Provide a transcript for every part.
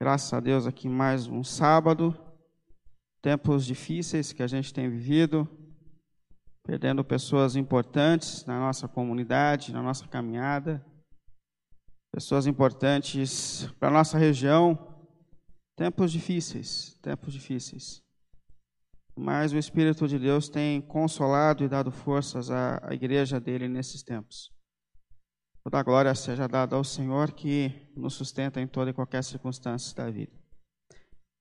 Graças a Deus aqui mais um sábado. Tempos difíceis que a gente tem vivido, perdendo pessoas importantes na nossa comunidade, na nossa caminhada, pessoas importantes para a nossa região. Tempos difíceis, tempos difíceis. Mas o Espírito de Deus tem consolado e dado forças à, à igreja dele nesses tempos. Toda a glória seja dada ao Senhor que nos sustenta em toda e qualquer circunstância da vida.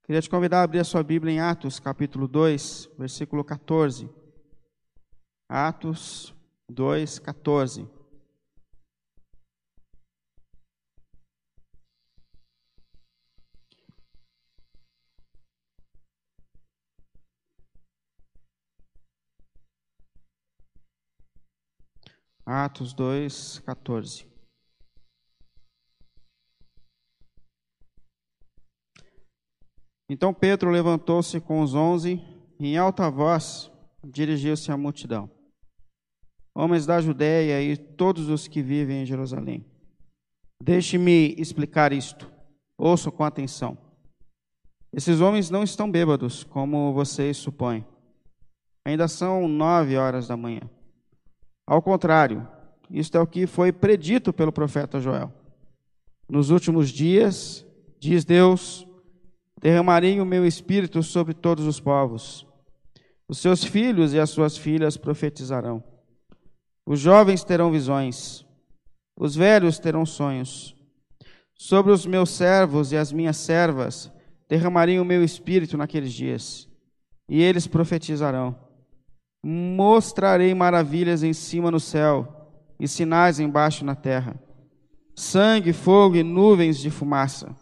Queria te convidar a abrir a sua Bíblia em Atos, capítulo 2, versículo 14. Atos 2, 14. Atos 2, 14. Então Pedro levantou-se com os onze e, em alta voz, dirigiu-se à multidão. Homens da Judéia e todos os que vivem em Jerusalém, deixe-me explicar isto. Ouçam com atenção. Esses homens não estão bêbados, como vocês supõem. Ainda são nove horas da manhã. Ao contrário, isto é o que foi predito pelo profeta Joel. Nos últimos dias, diz Deus, derramarei o meu espírito sobre todos os povos. Os seus filhos e as suas filhas profetizarão. Os jovens terão visões. Os velhos terão sonhos. Sobre os meus servos e as minhas servas derramarei o meu espírito naqueles dias, e eles profetizarão. Mostrarei maravilhas em cima no céu e sinais embaixo na terra: sangue, fogo e nuvens de fumaça.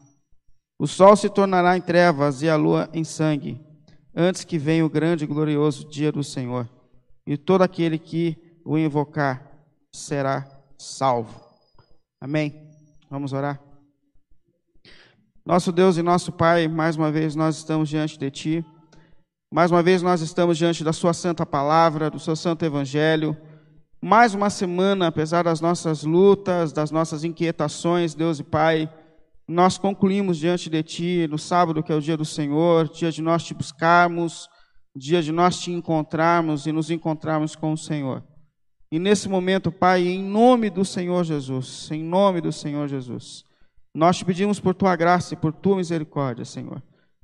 O sol se tornará em trevas e a lua em sangue, antes que venha o grande e glorioso dia do Senhor. E todo aquele que o invocar será salvo. Amém. Vamos orar. Nosso Deus e nosso Pai, mais uma vez nós estamos diante de Ti. Mais uma vez nós estamos diante da Sua santa palavra, do Seu santo evangelho. Mais uma semana, apesar das nossas lutas, das nossas inquietações, Deus e Pai, nós concluímos diante de Ti no sábado, que é o dia do Senhor, dia de nós te buscarmos, dia de nós te encontrarmos e nos encontrarmos com o Senhor. E nesse momento, Pai, em nome do Senhor Jesus, em nome do Senhor Jesus, nós te pedimos por Tua graça e por Tua misericórdia, Senhor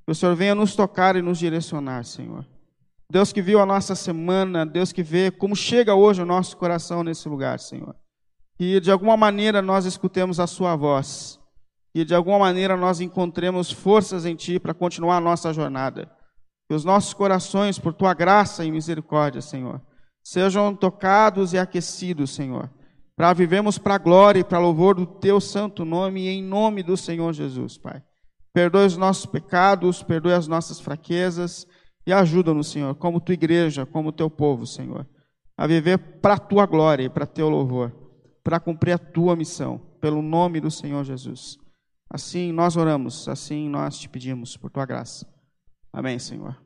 que o Senhor venha nos tocar e nos direcionar, Senhor. Deus que viu a nossa semana, Deus que vê como chega hoje o nosso coração nesse lugar, Senhor. Que de alguma maneira nós escutemos a Sua voz. Que de alguma maneira nós encontremos forças em Ti para continuar a nossa jornada. Que os nossos corações, por Tua graça e misericórdia, Senhor, sejam tocados e aquecidos, Senhor. Para vivemos para a glória e para louvor do Teu santo nome e em nome do Senhor Jesus, Pai. Perdoe os nossos pecados, perdoe as nossas fraquezas e ajuda-nos, Senhor, como tua igreja, como teu povo, Senhor, a viver para a tua glória e para teu louvor, para cumprir a tua missão, pelo nome do Senhor Jesus. Assim nós oramos, assim nós te pedimos por tua graça. Amém, Senhor.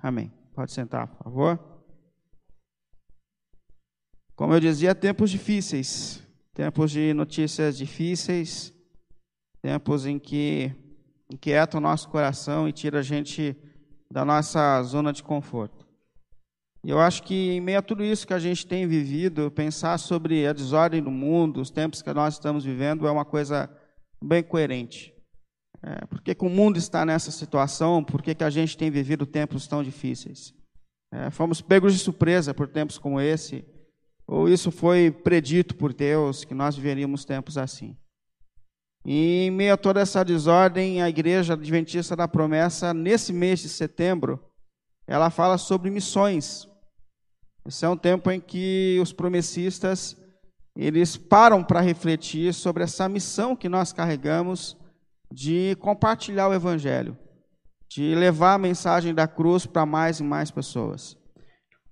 Amém. Pode sentar, por favor. Como eu dizia, tempos difíceis, tempos de notícias difíceis, tempos em que inquieta o nosso coração e tira a gente da nossa zona de conforto. E eu acho que, em meio a tudo isso que a gente tem vivido, pensar sobre a desordem do mundo, os tempos que nós estamos vivendo, é uma coisa bem coerente. É, por que, que, o mundo está nessa situação? Por que, que a gente tem vivido tempos tão difíceis? É, fomos pegos de surpresa por tempos como esse? Ou isso foi predito por Deus, que nós viveríamos tempos assim? E em meio a toda essa desordem, a Igreja Adventista da Promessa, nesse mês de setembro, ela fala sobre missões. Esse é um tempo em que os promessistas eles param para refletir sobre essa missão que nós carregamos de compartilhar o Evangelho, de levar a mensagem da cruz para mais e mais pessoas.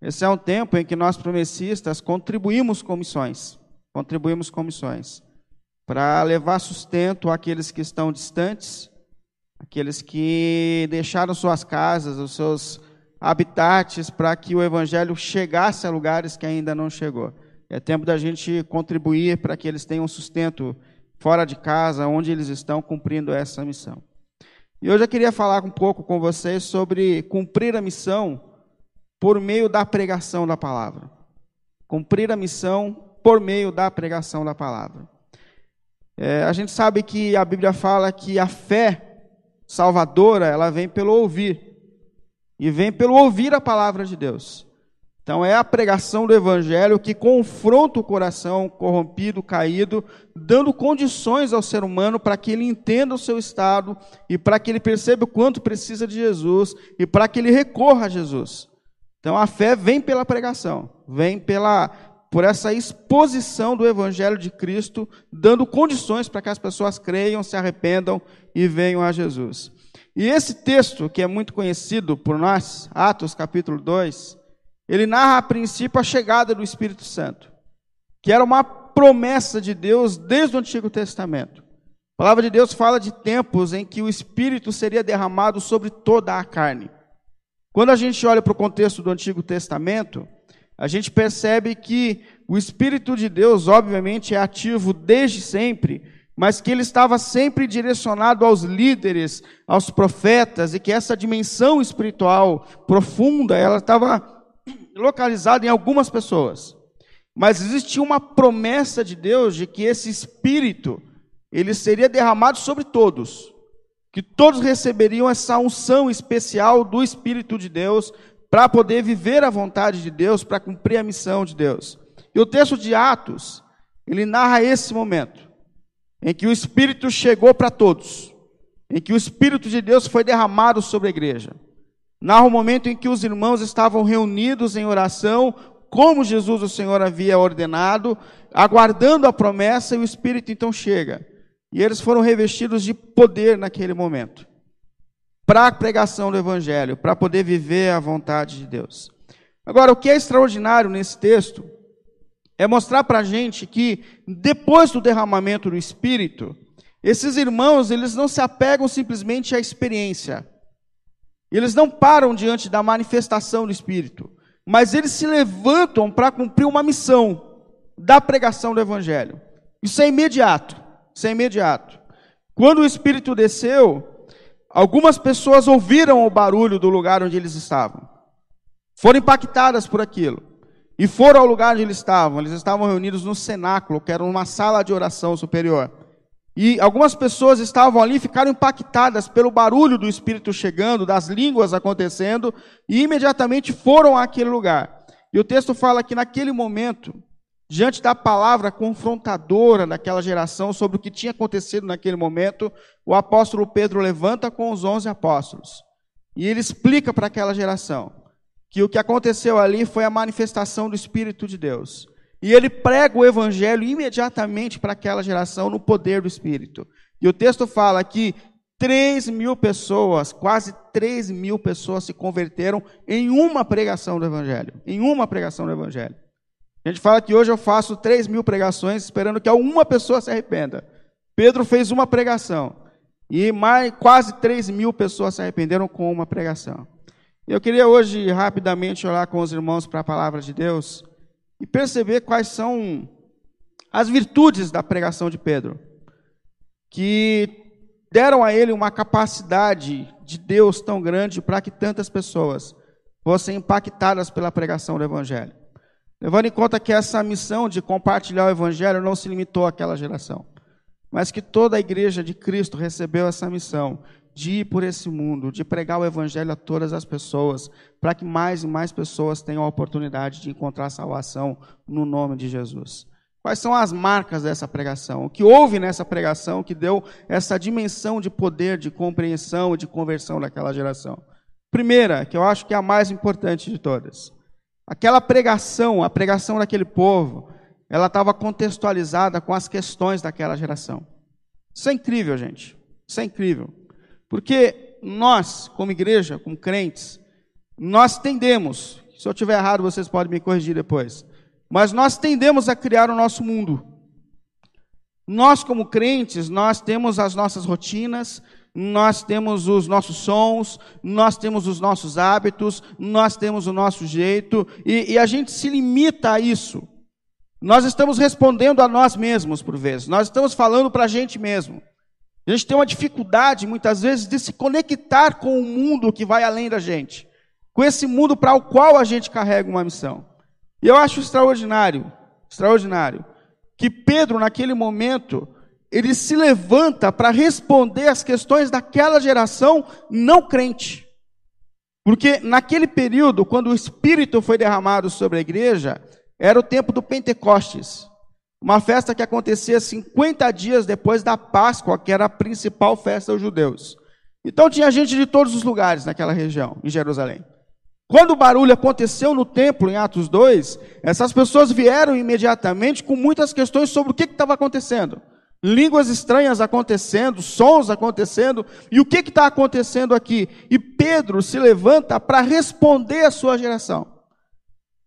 Esse é um tempo em que nós promessistas contribuímos com missões, contribuímos com missões para levar sustento àqueles que estão distantes, aqueles que deixaram suas casas, os seus habitats, para que o evangelho chegasse a lugares que ainda não chegou. É tempo da gente contribuir para que eles tenham sustento fora de casa, onde eles estão cumprindo essa missão. E hoje eu queria falar um pouco com vocês sobre cumprir a missão por meio da pregação da palavra. Cumprir a missão por meio da pregação da palavra. É, a gente sabe que a Bíblia fala que a fé salvadora ela vem pelo ouvir e vem pelo ouvir a palavra de Deus. Então é a pregação do evangelho que confronta o coração corrompido, caído, dando condições ao ser humano para que ele entenda o seu estado e para que ele perceba o quanto precisa de Jesus e para que ele recorra a Jesus. Então a fé vem pela pregação, vem pela por essa exposição do evangelho de Cristo, dando condições para que as pessoas creiam, se arrependam e venham a Jesus. E esse texto, que é muito conhecido por nós, Atos capítulo 2, ele narra a princípio a chegada do Espírito Santo, que era uma promessa de Deus desde o Antigo Testamento. A palavra de Deus fala de tempos em que o Espírito seria derramado sobre toda a carne. Quando a gente olha para o contexto do Antigo Testamento, a gente percebe que o Espírito de Deus, obviamente, é ativo desde sempre, mas que ele estava sempre direcionado aos líderes, aos profetas, e que essa dimensão espiritual profunda, ela estava localizado em algumas pessoas. Mas existia uma promessa de Deus de que esse espírito ele seria derramado sobre todos, que todos receberiam essa unção especial do espírito de Deus para poder viver a vontade de Deus, para cumprir a missão de Deus. E o texto de Atos, ele narra esse momento em que o espírito chegou para todos, em que o espírito de Deus foi derramado sobre a igreja. Narra o momento em que os irmãos estavam reunidos em oração, como Jesus o Senhor havia ordenado, aguardando a promessa, e o Espírito então chega. E eles foram revestidos de poder naquele momento, para a pregação do Evangelho, para poder viver a vontade de Deus. Agora, o que é extraordinário nesse texto é mostrar para a gente que, depois do derramamento do Espírito, esses irmãos, eles não se apegam simplesmente à experiência, eles não param diante da manifestação do Espírito, mas eles se levantam para cumprir uma missão da pregação do Evangelho. Isso é imediato. Isso é imediato. Quando o Espírito desceu, algumas pessoas ouviram o barulho do lugar onde eles estavam. Foram impactadas por aquilo. E foram ao lugar onde eles estavam. Eles estavam reunidos no cenáculo, que era uma sala de oração superior. E algumas pessoas estavam ali, ficaram impactadas pelo barulho do Espírito chegando, das línguas acontecendo, e imediatamente foram àquele lugar. E o texto fala que naquele momento, diante da palavra confrontadora daquela geração sobre o que tinha acontecido naquele momento, o apóstolo Pedro levanta com os onze apóstolos. E ele explica para aquela geração que o que aconteceu ali foi a manifestação do Espírito de Deus. E ele prega o evangelho imediatamente para aquela geração no poder do Espírito. E o texto fala que 3 mil pessoas, quase 3 mil pessoas se converteram em uma pregação do Evangelho. Em uma pregação do Evangelho. A gente fala que hoje eu faço 3 mil pregações esperando que alguma pessoa se arrependa. Pedro fez uma pregação. E mais, quase 3 mil pessoas se arrependeram com uma pregação. Eu queria hoje rapidamente olhar com os irmãos para a palavra de Deus e perceber quais são as virtudes da pregação de Pedro, que deram a ele uma capacidade de Deus tão grande para que tantas pessoas fossem impactadas pela pregação do Evangelho. Levando em conta que essa missão de compartilhar o Evangelho não se limitou àquela geração, mas que toda a igreja de Cristo recebeu essa missão de ir por esse mundo, de pregar o evangelho a todas as pessoas, para que mais e mais pessoas tenham a oportunidade de encontrar salvação no nome de Jesus. Quais são as marcas dessa pregação? O que houve nessa pregação que deu essa dimensão de poder, de compreensão e de conversão daquela geração? Primeira, que eu acho que é a mais importante de todas. Aquela pregação, a pregação daquele povo, ela estava contextualizada com as questões daquela geração. Isso é incrível, gente. Isso é incrível. Porque nós, como igreja, como crentes, nós tendemos, se eu estiver errado, vocês podem me corrigir depois, mas nós tendemos a criar o nosso mundo. Nós, como crentes, nós temos as nossas rotinas, nós temos os nossos sons, nós temos os nossos hábitos, nós temos o nosso jeito, e, e a gente se limita a isso. Nós estamos respondendo a nós mesmos, por vezes, nós estamos falando para a gente mesmo. A gente tem uma dificuldade, muitas vezes, de se conectar com o mundo que vai além da gente, com esse mundo para o qual a gente carrega uma missão. E eu acho extraordinário, extraordinário, que Pedro, naquele momento, ele se levanta para responder às questões daquela geração não crente. Porque naquele período, quando o Espírito foi derramado sobre a igreja, era o tempo do Pentecostes. Uma festa que acontecia 50 dias depois da Páscoa, que era a principal festa dos judeus. Então tinha gente de todos os lugares naquela região, em Jerusalém. Quando o barulho aconteceu no templo, em Atos 2, essas pessoas vieram imediatamente com muitas questões sobre o que estava acontecendo. Línguas estranhas acontecendo, sons acontecendo, e o que está acontecendo aqui? E Pedro se levanta para responder à sua geração,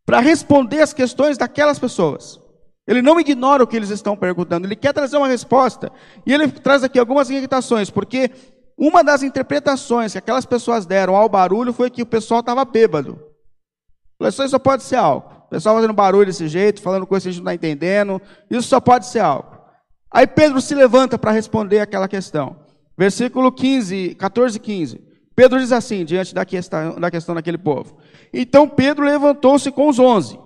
para responder às questões daquelas pessoas. Ele não ignora o que eles estão perguntando, ele quer trazer uma resposta. E ele traz aqui algumas irritações, porque uma das interpretações que aquelas pessoas deram ao barulho foi que o pessoal estava bêbado. Isso só pode ser álcool. O pessoal fazendo barulho desse jeito, falando coisas que a gente não está entendendo. Isso só pode ser álcool. Aí Pedro se levanta para responder aquela questão. Versículo 15, 14 e 15. Pedro diz assim, diante da questão, da questão daquele povo. Então Pedro levantou-se com os onze.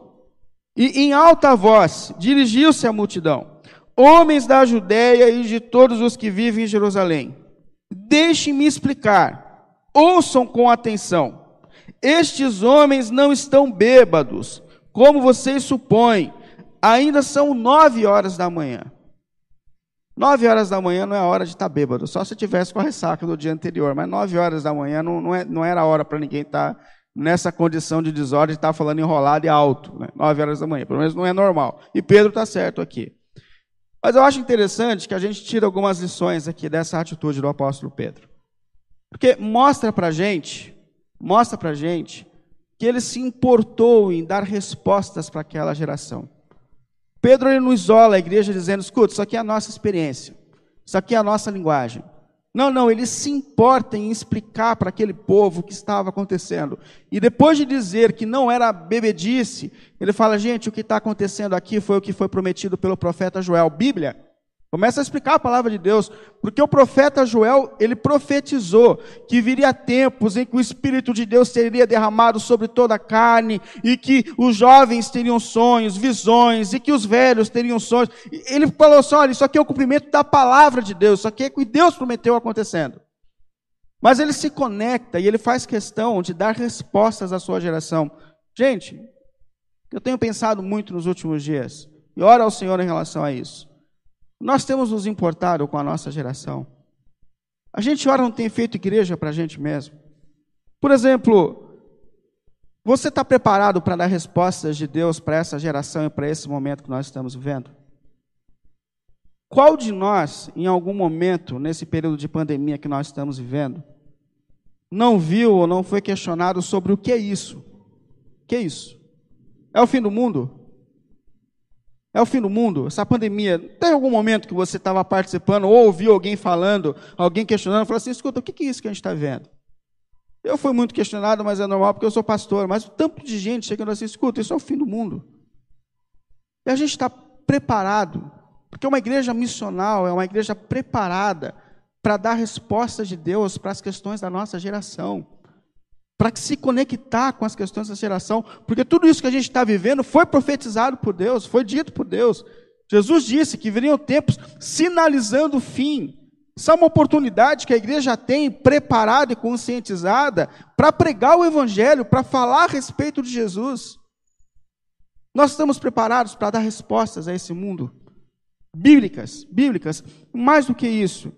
E em alta voz dirigiu-se à multidão. Homens da Judéia e de todos os que vivem em Jerusalém Deixem-me explicar. Ouçam com atenção. Estes homens não estão bêbados, como vocês supõem. Ainda são nove horas da manhã. Nove horas da manhã não é hora de estar bêbado, só se tivesse com a ressaca do dia anterior. Mas nove horas da manhã não, não, é, não era hora para ninguém estar nessa condição de desordem, de estar falando enrolado e alto. Né? Nove horas da manhã, pelo menos não é normal. E Pedro está certo aqui. Mas eu acho interessante que a gente tira algumas lições aqui dessa atitude do apóstolo Pedro. Porque mostra para gente, mostra para gente que ele se importou em dar respostas para aquela geração. Pedro ele não isola a igreja dizendo, escuta, isso aqui é a nossa experiência, isso aqui é a nossa linguagem. Não, não, ele se importa em explicar para aquele povo o que estava acontecendo. E depois de dizer que não era bebedice, ele fala: gente, o que está acontecendo aqui foi o que foi prometido pelo profeta Joel. Bíblia. Começa a explicar a palavra de Deus, porque o profeta Joel, ele profetizou que viria tempos em que o Espírito de Deus seria derramado sobre toda a carne, e que os jovens teriam sonhos, visões, e que os velhos teriam sonhos. Ele falou assim: olha, isso aqui é o cumprimento da palavra de Deus, isso aqui é o que Deus prometeu acontecendo. Mas ele se conecta e ele faz questão de dar respostas à sua geração. Gente, eu tenho pensado muito nos últimos dias, e ora ao Senhor em relação a isso. Nós temos nos importado com a nossa geração. A gente ora não tem feito igreja para a gente mesmo. Por exemplo, você está preparado para dar respostas de Deus para essa geração e para esse momento que nós estamos vivendo? Qual de nós, em algum momento, nesse período de pandemia que nós estamos vivendo, não viu ou não foi questionado sobre o que é isso? O que é isso? É o fim do mundo? É o fim do mundo, essa pandemia. Tem algum momento que você estava participando ou ouviu alguém falando, alguém questionando, falou assim: escuta, o que é isso que a gente está vendo? Eu fui muito questionado, mas é normal porque eu sou pastor. Mas o tanto de gente chegando assim: escuta, isso é o fim do mundo. E a gente está preparado, porque uma igreja missional é uma igreja preparada para dar respostas de Deus para as questões da nossa geração para se conectar com as questões da geração, porque tudo isso que a gente está vivendo foi profetizado por Deus, foi dito por Deus. Jesus disse que viriam tempos sinalizando o fim. Isso é uma oportunidade que a igreja tem preparada e conscientizada para pregar o Evangelho, para falar a respeito de Jesus. Nós estamos preparados para dar respostas a esse mundo, bíblicas, bíblicas. Mais do que isso,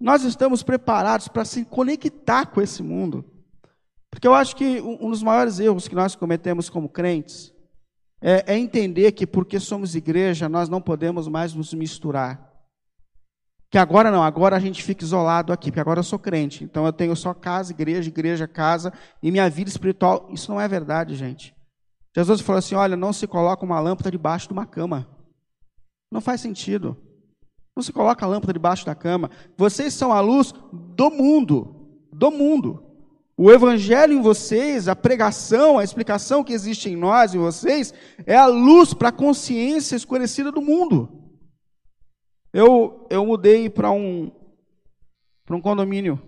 nós estamos preparados para se conectar com esse mundo. Porque eu acho que um dos maiores erros que nós cometemos como crentes é, é entender que porque somos igreja, nós não podemos mais nos misturar. Que agora não, agora a gente fica isolado aqui, porque agora eu sou crente. Então eu tenho só casa, igreja, igreja, casa, e minha vida espiritual. Isso não é verdade, gente. Jesus falou assim: olha, não se coloca uma lâmpada debaixo de uma cama. Não faz sentido. Não se coloca a lâmpada debaixo da cama. Vocês são a luz do mundo. Do mundo. O evangelho em vocês, a pregação, a explicação que existe em nós, em vocês, é a luz para a consciência escurecida do mundo. Eu, eu mudei para um, para um condomínio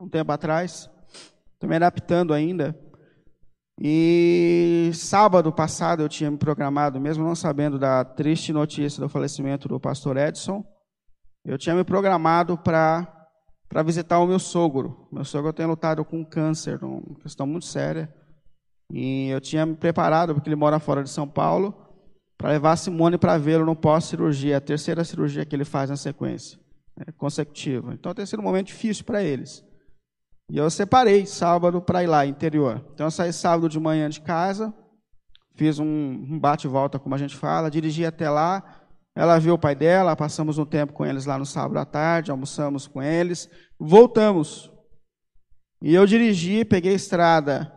um tempo atrás. Estou me adaptando ainda. E sábado passado eu tinha me programado, mesmo não sabendo da triste notícia do falecimento do pastor Edson, eu tinha me programado para para visitar o meu sogro. Meu sogro tem lutado com câncer, uma questão muito séria. E eu tinha me preparado, porque ele mora fora de São Paulo, para levar a Simone para vê-lo no pós-cirurgia, a terceira cirurgia que ele faz na sequência, é, consecutiva. Então tem sido um momento difícil para eles. E eu separei sábado para ir lá, interior. Então eu saí sábado de manhã de casa, fiz um bate-volta, como a gente fala, dirigi até lá. Ela viu o pai dela, passamos um tempo com eles lá no sábado à tarde, almoçamos com eles, voltamos. E eu dirigi, peguei estrada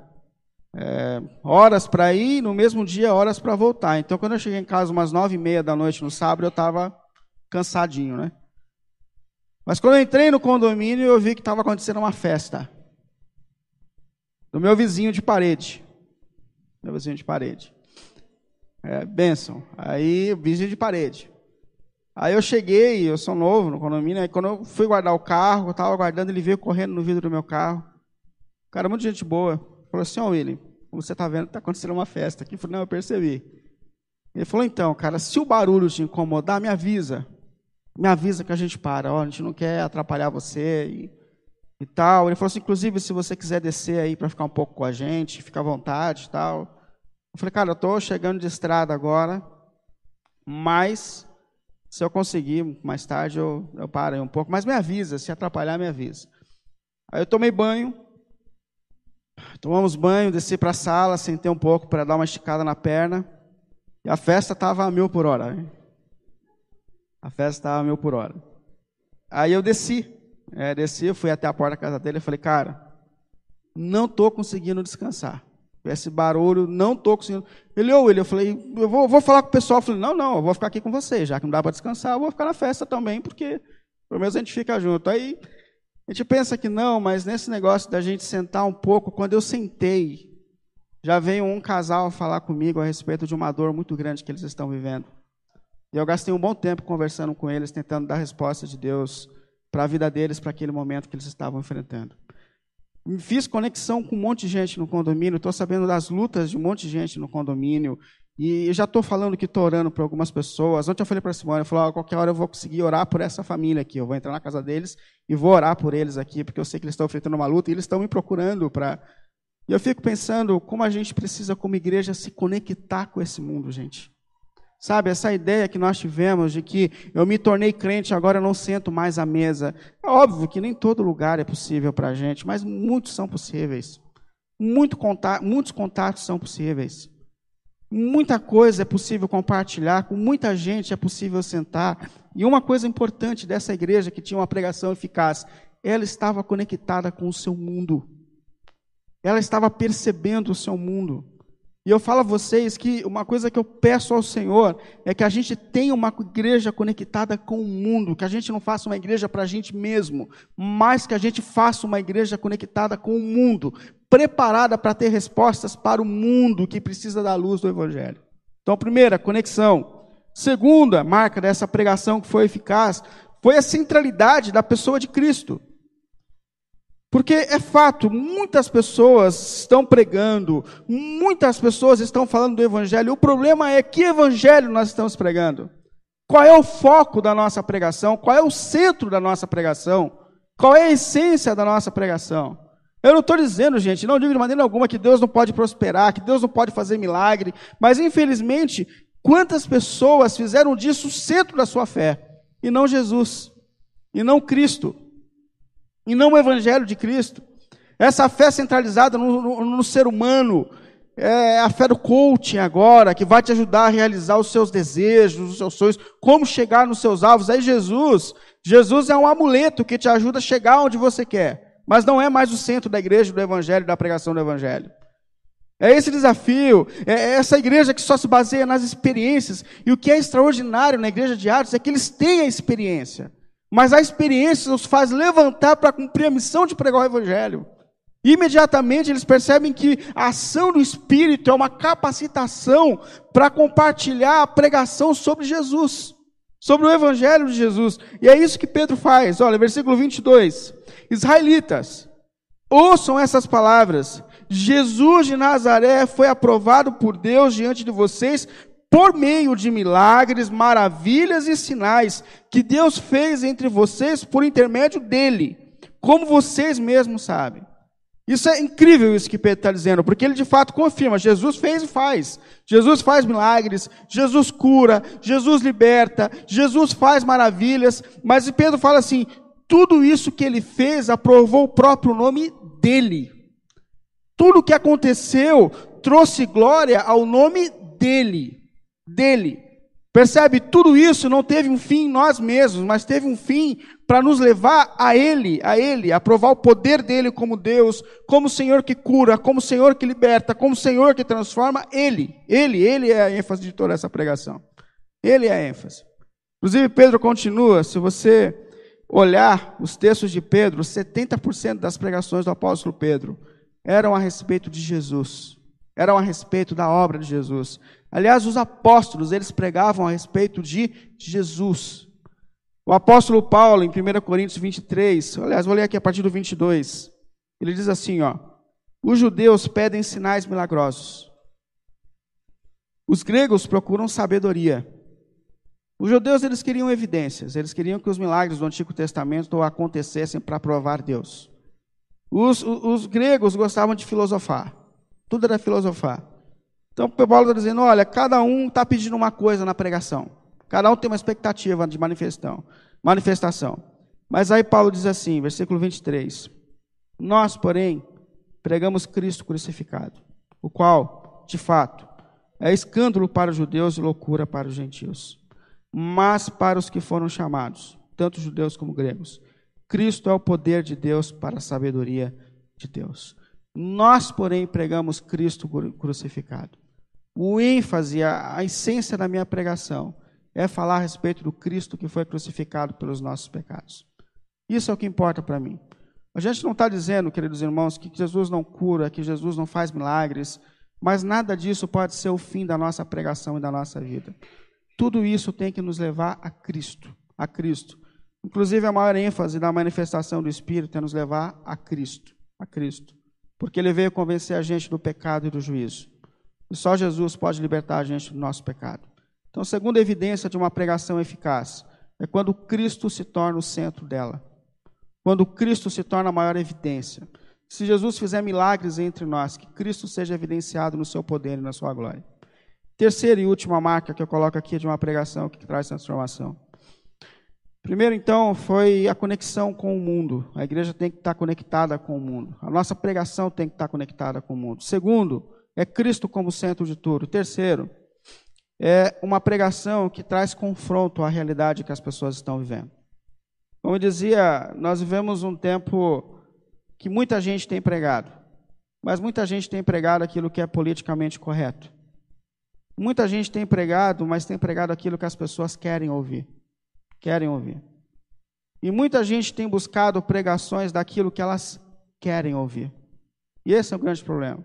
é, horas para ir, no mesmo dia horas para voltar. Então, quando eu cheguei em casa umas nove e meia da noite no sábado, eu estava cansadinho, né? Mas quando eu entrei no condomínio, eu vi que estava acontecendo uma festa. Do meu vizinho de parede. Meu vizinho de parede. É, benção. Aí, vizinho de parede. Aí eu cheguei, eu sou novo no condomínio, aí quando eu fui guardar o carro, eu estava guardando, ele veio correndo no vidro do meu carro. Cara, muita gente boa. Falou assim, ó, oh, William, como você está vendo, está acontecendo uma festa aqui. Eu falei, não, eu percebi. Ele falou, então, cara, se o barulho te incomodar, me avisa me avisa que a gente para, ó, a gente não quer atrapalhar você e, e tal. Ele falou assim, inclusive, se você quiser descer aí para ficar um pouco com a gente, fica à vontade e tal. Eu falei, cara, eu estou chegando de estrada agora, mas se eu conseguir mais tarde, eu, eu paro aí um pouco. Mas me avisa, se atrapalhar, me avisa. Aí eu tomei banho, tomamos banho, desci para a sala, sentei um pouco para dar uma esticada na perna, e a festa estava a mil por hora. Hein? A festa estava mil por hora. Aí eu desci, é, desci, fui até a porta da casa dele e falei, cara, não estou conseguindo descansar. Esse barulho, não estou conseguindo. Ele, ou ele, eu falei, eu vou, vou falar com o pessoal. Eu falei, não, não, eu vou ficar aqui com você, já que não dá para descansar, eu vou ficar na festa também, porque pelo menos a gente fica junto. Aí a gente pensa que não, mas nesse negócio da gente sentar um pouco, quando eu sentei, já veio um casal falar comigo a respeito de uma dor muito grande que eles estão vivendo. E eu gastei um bom tempo conversando com eles, tentando dar resposta de Deus para a vida deles, para aquele momento que eles estavam enfrentando. Fiz conexão com um monte de gente no condomínio, estou sabendo das lutas de um monte de gente no condomínio, e já estou falando que estou orando por algumas pessoas. Ontem eu falei para a Simone, eu falei, oh, qualquer hora eu vou conseguir orar por essa família aqui. Eu vou entrar na casa deles e vou orar por eles aqui, porque eu sei que eles estão enfrentando uma luta e eles estão me procurando para. E eu fico pensando como a gente precisa, como igreja, se conectar com esse mundo, gente. Sabe, essa ideia que nós tivemos de que eu me tornei crente, agora eu não sento mais à mesa. É óbvio que nem todo lugar é possível para a gente, mas muitos são possíveis. Muito contato, muitos contatos são possíveis. Muita coisa é possível compartilhar, com muita gente é possível sentar. E uma coisa importante dessa igreja que tinha uma pregação eficaz, ela estava conectada com o seu mundo. Ela estava percebendo o seu mundo. E eu falo a vocês que uma coisa que eu peço ao Senhor é que a gente tenha uma igreja conectada com o mundo, que a gente não faça uma igreja para a gente mesmo, mas que a gente faça uma igreja conectada com o mundo, preparada para ter respostas para o mundo que precisa da luz do Evangelho. Então, primeira, conexão. Segunda marca dessa pregação que foi eficaz foi a centralidade da pessoa de Cristo. Porque é fato, muitas pessoas estão pregando, muitas pessoas estão falando do Evangelho. O problema é que Evangelho nós estamos pregando. Qual é o foco da nossa pregação? Qual é o centro da nossa pregação? Qual é a essência da nossa pregação? Eu não estou dizendo, gente, não digo de maneira alguma que Deus não pode prosperar, que Deus não pode fazer milagre, mas infelizmente, quantas pessoas fizeram disso o centro da sua fé, e não Jesus, e não Cristo? E não o Evangelho de Cristo. Essa fé centralizada no, no, no, ser humano, é a fé do coaching agora, que vai te ajudar a realizar os seus desejos, os seus sonhos, como chegar nos seus alvos. Aí Jesus, Jesus é um amuleto que te ajuda a chegar onde você quer, mas não é mais o centro da igreja, do evangelho, da pregação do evangelho. É esse desafio, é essa igreja que só se baseia nas experiências. E o que é extraordinário na igreja de Atos é que eles têm a experiência. Mas a experiência os faz levantar para cumprir a missão de pregar o Evangelho. Imediatamente eles percebem que a ação do Espírito é uma capacitação para compartilhar a pregação sobre Jesus, sobre o evangelho de Jesus. E é isso que Pedro faz. Olha, versículo 22. Israelitas, ouçam essas palavras. Jesus de Nazaré foi aprovado por Deus diante de vocês por meio de milagres, maravilhas e sinais que Deus fez entre vocês por intermédio dele, como vocês mesmos sabem. Isso é incrível isso que Pedro está dizendo, porque ele de fato confirma: Jesus fez e faz. Jesus faz milagres, Jesus cura, Jesus liberta, Jesus faz maravilhas, mas Pedro fala assim: tudo isso que ele fez aprovou o próprio nome dele. Tudo o que aconteceu trouxe glória ao nome dele. Dele. Percebe? Tudo isso não teve um fim em nós mesmos, mas teve um fim para nos levar a Ele, a Ele, a provar o poder dele como Deus, como Senhor que cura, como Senhor que liberta, como Senhor que transforma. Ele, Ele, Ele é a ênfase de toda essa pregação. Ele é a ênfase. Inclusive, Pedro continua, se você olhar os textos de Pedro, 70% das pregações do apóstolo Pedro eram a respeito de Jesus, eram a respeito da obra de Jesus. Aliás, os apóstolos, eles pregavam a respeito de Jesus. O apóstolo Paulo, em 1 Coríntios 23, aliás, vou ler aqui a partir do 22, ele diz assim, ó, os judeus pedem sinais milagrosos. Os gregos procuram sabedoria. Os judeus, eles queriam evidências, eles queriam que os milagres do Antigo Testamento acontecessem para provar Deus. Os, os, os gregos gostavam de filosofar, tudo era filosofar. Então, Paulo está dizendo: olha, cada um está pedindo uma coisa na pregação. Cada um tem uma expectativa de manifestação. manifestação. Mas aí Paulo diz assim, versículo 23: Nós, porém, pregamos Cristo crucificado, o qual, de fato, é escândalo para os judeus e loucura para os gentios. Mas para os que foram chamados, tanto judeus como gregos, Cristo é o poder de Deus para a sabedoria de Deus. Nós, porém, pregamos Cristo crucificado o ênfase, a, a essência da minha pregação é falar a respeito do Cristo que foi crucificado pelos nossos pecados. Isso é o que importa para mim. A gente não está dizendo, queridos irmãos, que Jesus não cura, que Jesus não faz milagres, mas nada disso pode ser o fim da nossa pregação e da nossa vida. Tudo isso tem que nos levar a Cristo, a Cristo. Inclusive a maior ênfase da manifestação do Espírito é nos levar a Cristo, a Cristo, porque Ele veio convencer a gente do pecado e do juízo. E só Jesus pode libertar a gente do nosso pecado. Então, a segunda evidência de uma pregação eficaz é quando Cristo se torna o centro dela. Quando Cristo se torna a maior evidência. Se Jesus fizer milagres entre nós, que Cristo seja evidenciado no seu poder e na sua glória. Terceira e última marca que eu coloco aqui de uma pregação que traz transformação. Primeiro, então, foi a conexão com o mundo. A igreja tem que estar conectada com o mundo. A nossa pregação tem que estar conectada com o mundo. Segundo, é Cristo como centro de tudo. Terceiro, é uma pregação que traz confronto à realidade que as pessoas estão vivendo. Como eu dizia, nós vivemos um tempo que muita gente tem pregado, mas muita gente tem pregado aquilo que é politicamente correto. Muita gente tem pregado, mas tem pregado aquilo que as pessoas querem ouvir. Querem ouvir. E muita gente tem buscado pregações daquilo que elas querem ouvir. E esse é o grande problema.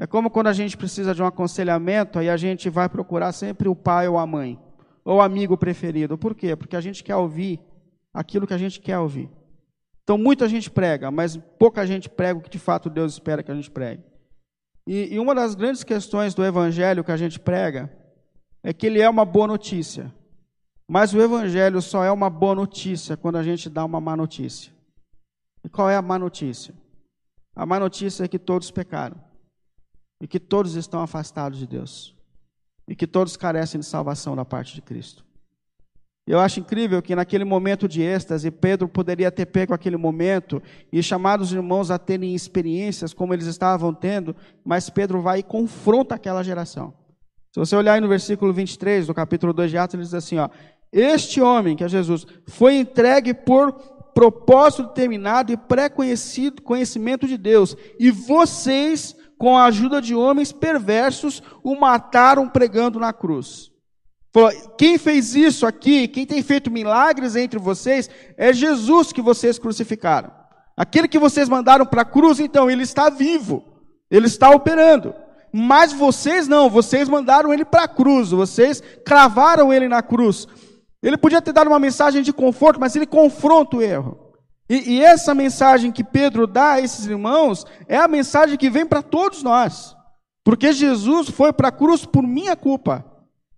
É como quando a gente precisa de um aconselhamento, aí a gente vai procurar sempre o pai ou a mãe, ou o amigo preferido. Por quê? Porque a gente quer ouvir aquilo que a gente quer ouvir. Então, muita gente prega, mas pouca gente prega o que de fato Deus espera que a gente pregue. E, e uma das grandes questões do evangelho que a gente prega é que ele é uma boa notícia. Mas o evangelho só é uma boa notícia quando a gente dá uma má notícia. E qual é a má notícia? A má notícia é que todos pecaram e que todos estão afastados de Deus e que todos carecem de salvação da parte de Cristo. Eu acho incrível que naquele momento de êxtase, Pedro poderia ter pego aquele momento e chamado os irmãos a terem experiências como eles estavam tendo, mas Pedro vai e confronta aquela geração. Se você olhar aí no versículo 23 do capítulo 2 de Atos, ele diz assim: ó, Este homem, que é Jesus, foi entregue por propósito determinado e pré-conhecimento de Deus, e vocês com a ajuda de homens perversos, o mataram pregando na cruz. Quem fez isso aqui, quem tem feito milagres entre vocês, é Jesus que vocês crucificaram. Aquele que vocês mandaram para a cruz, então, ele está vivo, ele está operando. Mas vocês não, vocês mandaram ele para a cruz, vocês cravaram ele na cruz. Ele podia ter dado uma mensagem de conforto, mas ele confronta o erro. E, e essa mensagem que Pedro dá a esses irmãos é a mensagem que vem para todos nós. Porque Jesus foi para a cruz por minha culpa,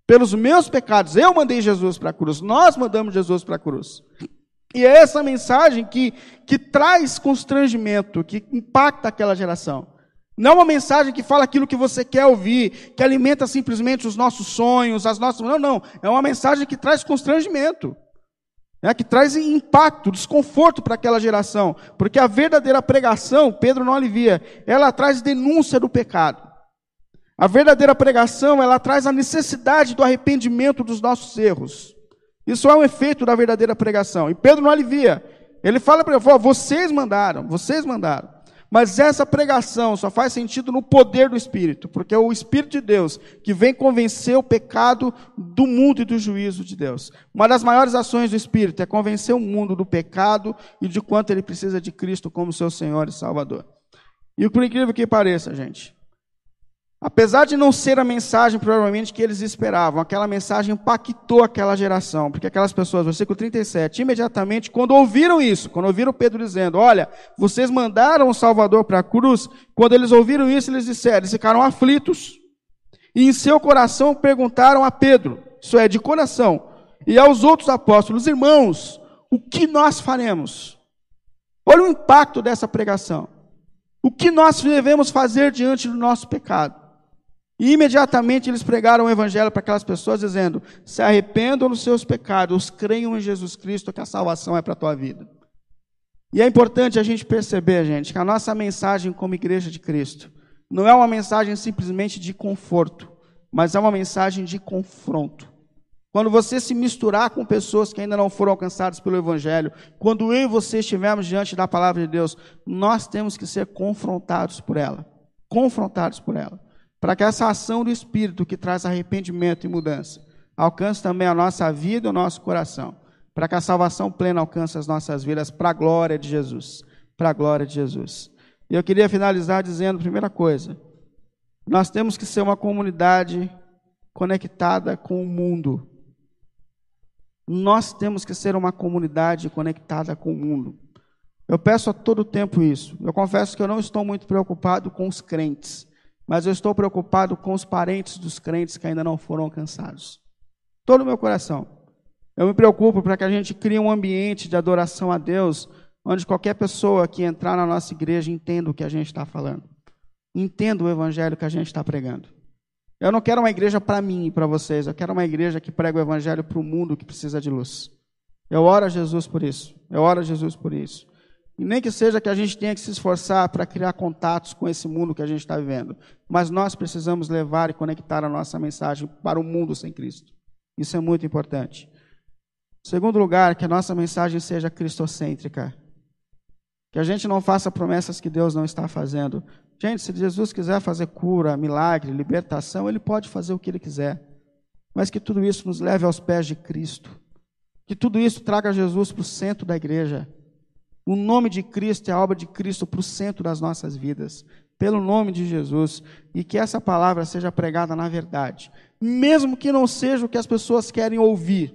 pelos meus pecados. Eu mandei Jesus para a cruz, nós mandamos Jesus para a cruz. E é essa mensagem que, que traz constrangimento, que impacta aquela geração. Não é uma mensagem que fala aquilo que você quer ouvir, que alimenta simplesmente os nossos sonhos, as nossas. Não, não. É uma mensagem que traz constrangimento, né? que traz impacto, desconforto para aquela geração. Porque a verdadeira pregação, Pedro não alivia, ela traz denúncia do pecado. A verdadeira pregação, ela traz a necessidade do arrependimento dos nossos erros. Isso é um efeito da verdadeira pregação. E Pedro não alivia. Ele fala para ele, vocês mandaram, vocês mandaram. Mas essa pregação só faz sentido no poder do Espírito, porque é o Espírito de Deus que vem convencer o pecado do mundo e do juízo de Deus. Uma das maiores ações do Espírito é convencer o mundo do pecado e de quanto ele precisa de Cristo como seu Senhor e Salvador. E por incrível que pareça, gente, Apesar de não ser a mensagem provavelmente que eles esperavam, aquela mensagem impactou aquela geração, porque aquelas pessoas, versículo 37, imediatamente, quando ouviram isso, quando ouviram Pedro dizendo, olha, vocês mandaram o Salvador para a cruz, quando eles ouviram isso, eles disseram, eles ficaram aflitos, e em seu coração perguntaram a Pedro, isso é, de coração, e aos outros apóstolos, irmãos, o que nós faremos? Olha o impacto dessa pregação. O que nós devemos fazer diante do nosso pecado? E imediatamente eles pregaram o evangelho para aquelas pessoas, dizendo: se arrependam dos seus pecados, creiam em Jesus Cristo, que a salvação é para a tua vida. E é importante a gente perceber, gente, que a nossa mensagem como igreja de Cristo não é uma mensagem simplesmente de conforto, mas é uma mensagem de confronto. Quando você se misturar com pessoas que ainda não foram alcançadas pelo Evangelho, quando eu e você estivermos diante da palavra de Deus, nós temos que ser confrontados por ela. Confrontados por ela para que essa ação do Espírito que traz arrependimento e mudança alcance também a nossa vida e o nosso coração, para que a salvação plena alcance as nossas vidas para a glória de Jesus, para a glória de Jesus. E eu queria finalizar dizendo, primeira coisa, nós temos que ser uma comunidade conectada com o mundo. Nós temos que ser uma comunidade conectada com o mundo. Eu peço a todo tempo isso. Eu confesso que eu não estou muito preocupado com os crentes mas eu estou preocupado com os parentes dos crentes que ainda não foram alcançados. Todo o meu coração. Eu me preocupo para que a gente crie um ambiente de adoração a Deus, onde qualquer pessoa que entrar na nossa igreja entenda o que a gente está falando, entenda o evangelho que a gente está pregando. Eu não quero uma igreja para mim e para vocês, eu quero uma igreja que prega o evangelho para o mundo que precisa de luz. Eu oro a Jesus por isso. Eu oro a Jesus por isso. E nem que seja que a gente tenha que se esforçar para criar contatos com esse mundo que a gente está vivendo. Mas nós precisamos levar e conectar a nossa mensagem para o mundo sem Cristo. Isso é muito importante. Segundo lugar, que a nossa mensagem seja cristocêntrica. Que a gente não faça promessas que Deus não está fazendo. Gente, se Jesus quiser fazer cura, milagre, libertação, Ele pode fazer o que Ele quiser. Mas que tudo isso nos leve aos pés de Cristo. Que tudo isso traga Jesus para o centro da igreja o nome de Cristo e a obra de Cristo para o centro das nossas vidas, pelo nome de Jesus, e que essa palavra seja pregada na verdade, mesmo que não seja o que as pessoas querem ouvir,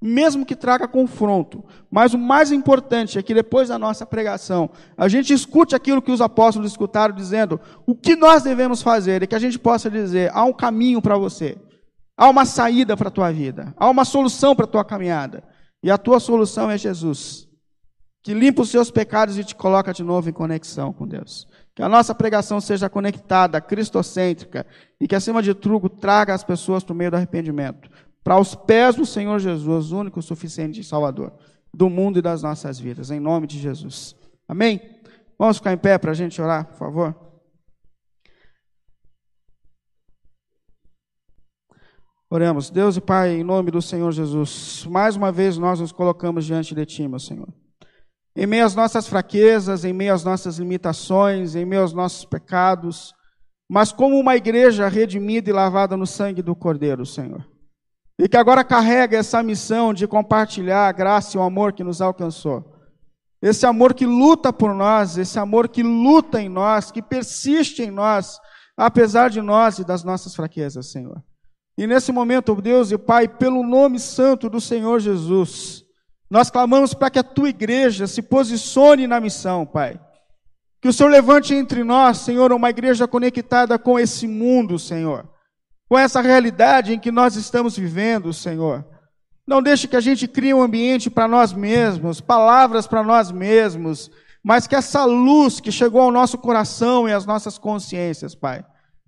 mesmo que traga confronto, mas o mais importante é que depois da nossa pregação, a gente escute aquilo que os apóstolos escutaram, dizendo o que nós devemos fazer, e que a gente possa dizer: há um caminho para você, há uma saída para a tua vida, há uma solução para a tua caminhada, e a tua solução é Jesus que limpa os seus pecados e te coloca de novo em conexão com Deus. Que a nossa pregação seja conectada, cristocêntrica, e que, acima de tudo, traga as pessoas para o meio do arrependimento, para os pés do Senhor Jesus, único, suficiente e Salvador, do mundo e das nossas vidas, em nome de Jesus. Amém? Vamos ficar em pé para a gente orar, por favor? Oremos. Deus e Pai, em nome do Senhor Jesus, mais uma vez nós nos colocamos diante de Ti, meu Senhor em meio às nossas fraquezas, em meio às nossas limitações, em meio aos nossos pecados, mas como uma igreja redimida e lavada no sangue do Cordeiro, Senhor. E que agora carrega essa missão de compartilhar a graça e o amor que nos alcançou. Esse amor que luta por nós, esse amor que luta em nós, que persiste em nós, apesar de nós e das nossas fraquezas, Senhor. E nesse momento, Deus e Pai, pelo nome santo do Senhor Jesus, nós clamamos para que a tua igreja se posicione na missão, Pai. Que o Senhor levante entre nós, Senhor, uma igreja conectada com esse mundo, Senhor. Com essa realidade em que nós estamos vivendo, Senhor. Não deixe que a gente crie um ambiente para nós mesmos, palavras para nós mesmos, mas que essa luz que chegou ao nosso coração e às nossas consciências, Pai,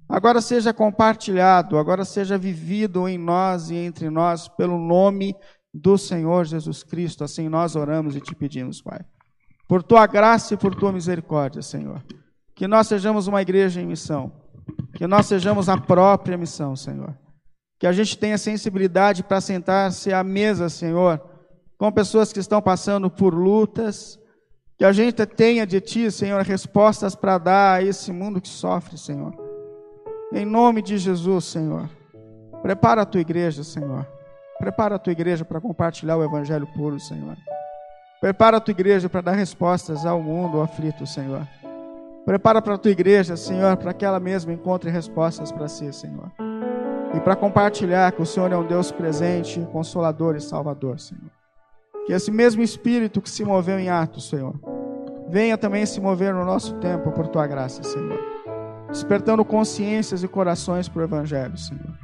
agora seja compartilhado, agora seja vivido em nós e entre nós, pelo nome do Senhor Jesus Cristo. Assim nós oramos e te pedimos, Pai. Por tua graça e por tua misericórdia, Senhor. Que nós sejamos uma igreja em missão. Que nós sejamos a própria missão, Senhor. Que a gente tenha sensibilidade para sentar-se à mesa, Senhor, com pessoas que estão passando por lutas. Que a gente tenha de Ti, Senhor, respostas para dar a esse mundo que sofre, Senhor. Em nome de Jesus, Senhor. Prepara a tua igreja, Senhor. Prepara a tua igreja para compartilhar o Evangelho puro, Senhor. Prepara a tua igreja para dar respostas ao mundo aflito, Senhor. Prepara para a tua igreja, Senhor, para que ela mesma encontre respostas para si, Senhor e para compartilhar que o Senhor é um Deus presente, consolador e salvador, Senhor. Que esse mesmo Espírito que se moveu em Atos, Senhor, venha também se mover no nosso tempo por tua graça, Senhor. Despertando consciências e corações para o Evangelho, Senhor.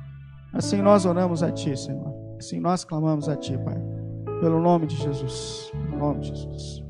Assim nós oramos a Ti, Senhor. Assim nós clamamos a Ti, Pai. Pelo nome de Jesus. Pelo nome de Jesus.